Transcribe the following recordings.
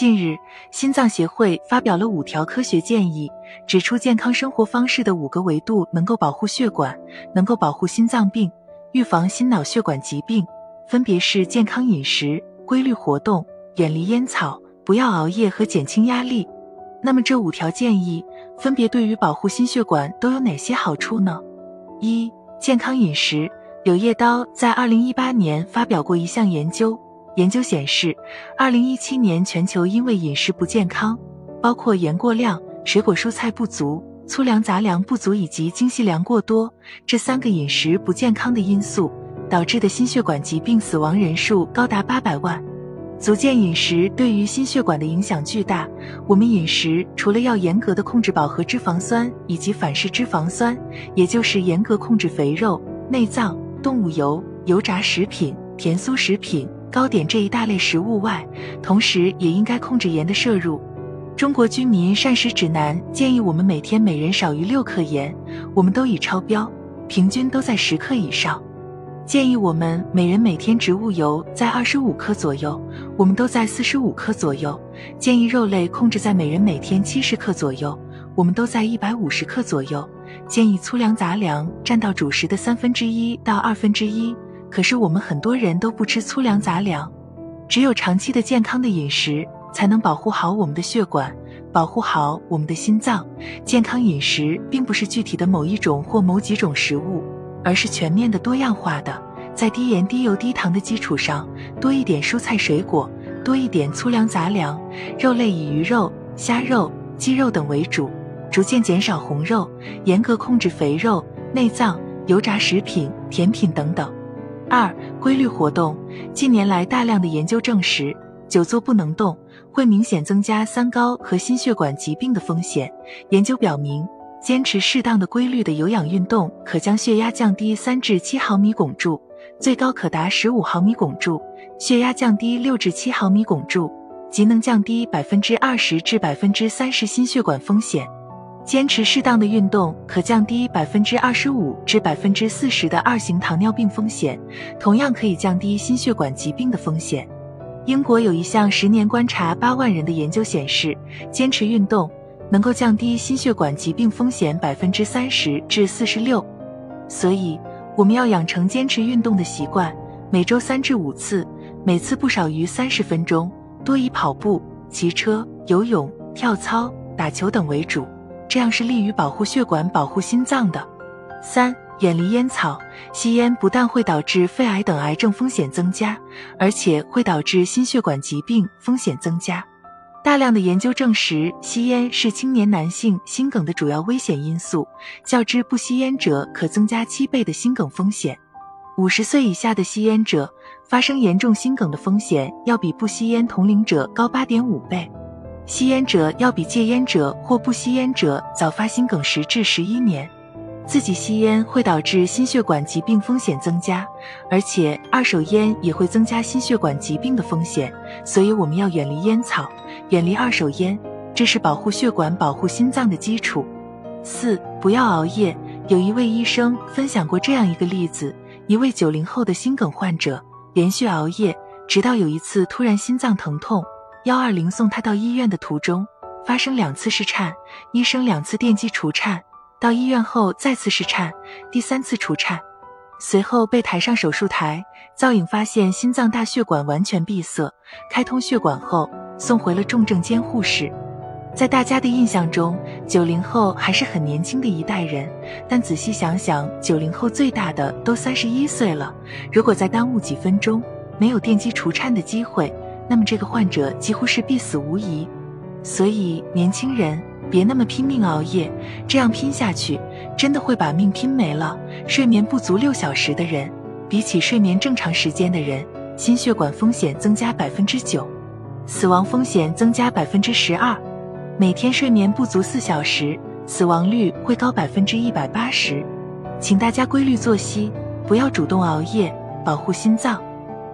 近日，心脏协会发表了五条科学建议，指出健康生活方式的五个维度能够保护血管，能够保护心脏病，预防心脑血管疾病，分别是健康饮食、规律活动、远离烟草、不要熬夜和减轻压力。那么这五条建议分别对于保护心血管都有哪些好处呢？一、健康饮食。柳叶刀在二零一八年发表过一项研究。研究显示，二零一七年全球因为饮食不健康，包括盐过量、水果蔬菜不足、粗粮杂粮不足以及精细粮过多这三个饮食不健康的因素导致的心血管疾病死亡人数高达八百万。足见饮食对于心血管的影响巨大。我们饮食除了要严格的控制饱和脂肪酸以及反式脂肪酸，也就是严格控制肥肉、内脏、动物油、油炸食品、甜酥食品。糕点这一大类食物外，同时也应该控制盐的摄入。中国居民膳食指南建议我们每天每人少于六克盐，我们都已超标，平均都在十克以上。建议我们每人每天植物油在二十五克左右，我们都在四十五克左右。建议肉类控制在每人每天七十克左右，我们都在一百五十克左右。建议粗粮杂粮占到主食的三分之一到二分之一。可是我们很多人都不吃粗粮杂粮，只有长期的健康的饮食，才能保护好我们的血管，保护好我们的心脏。健康饮食并不是具体的某一种或某几种食物，而是全面的、多样化的，在低盐、低油、低糖的基础上，多一点蔬菜水果，多一点粗粮杂粮，肉类以鱼肉、虾肉、鸡肉等为主，逐渐减少红肉，严格控制肥肉、内脏、油炸食品、甜品等等。二、规律活动。近年来，大量的研究证实，久坐不能动会明显增加三高和心血管疾病的风险。研究表明，坚持适当的规律的有氧运动，可将血压降低三至七毫米汞柱，最高可达十五毫米汞柱；血压降低六至七毫米汞柱，即能降低百分之二十至百分之三十心血管风险。坚持适当的运动，可降低百分之二十五至百分之四十的二型糖尿病风险，同样可以降低心血管疾病的风险。英国有一项十年观察八万人的研究显示，坚持运动能够降低心血管疾病风险百分之三十至四十六。所以，我们要养成坚持运动的习惯，每周三至五次，每次不少于三十分钟，多以跑步、骑车、游泳、跳操、打球等为主。这样是利于保护血管、保护心脏的。三、远离烟草。吸烟不但会导致肺癌等癌症风险增加，而且会导致心血管疾病风险增加。大量的研究证实，吸烟是青年男性心梗的主要危险因素，较之不吸烟者可增加七倍的心梗风险。五十岁以下的吸烟者发生严重心梗的风险要比不吸烟同龄者高八点五倍。吸烟者要比戒烟者或不吸烟者早发心梗十至十一年。自己吸烟会导致心血管疾病风险增加，而且二手烟也会增加心血管疾病的风险。所以我们要远离烟草，远离二手烟，这是保护血管、保护心脏的基础。四、不要熬夜。有一位医生分享过这样一个例子：一位九零后的心梗患者连续熬夜，直到有一次突然心脏疼痛。幺二零送他到医院的途中，发生两次室颤，医生两次电击除颤，到医院后再次室颤，第三次除颤，随后被抬上手术台，造影发现心脏大血管完全闭塞，开通血管后送回了重症监护室。在大家的印象中，九零后还是很年轻的一代人，但仔细想想，九零后最大的都三十一岁了，如果再耽误几分钟，没有电击除颤的机会。那么这个患者几乎是必死无疑，所以年轻人别那么拼命熬夜，这样拼下去真的会把命拼没了。睡眠不足六小时的人，比起睡眠正常时间的人，心血管风险增加百分之九，死亡风险增加百分之十二。每天睡眠不足四小时，死亡率会高百分之一百八十。请大家规律作息，不要主动熬夜，保护心脏。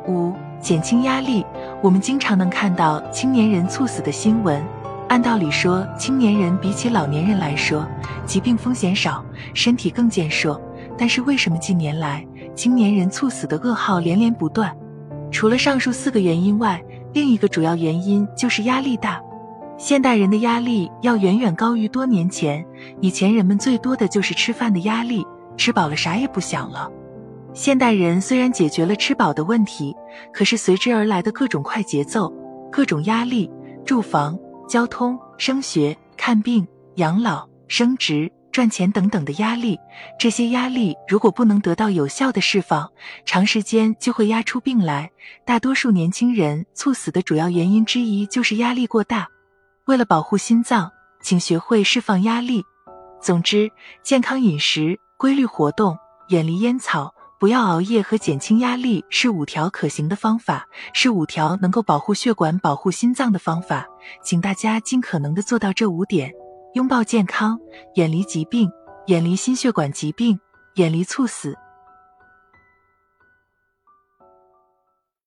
五。减轻压力，我们经常能看到青年人猝死的新闻。按道理说，青年人比起老年人来说，疾病风险少，身体更健硕。但是为什么近年来青年人猝死的噩耗连连不断？除了上述四个原因外，另一个主要原因就是压力大。现代人的压力要远远高于多年前。以前人们最多的就是吃饭的压力，吃饱了啥也不想了。现代人虽然解决了吃饱的问题，可是随之而来的各种快节奏、各种压力，住房、交通、升学、看病、养老、升职、赚钱等等的压力，这些压力如果不能得到有效的释放，长时间就会压出病来。大多数年轻人猝死的主要原因之一就是压力过大。为了保护心脏，请学会释放压力。总之，健康饮食、规律活动、远离烟草、不要熬夜和减轻压力是五条可行的方法，是五条能够保护血管、保护心脏的方法。请大家尽可能的做到这五点：拥抱健康，远离疾病，远离心血管疾病，远离猝死。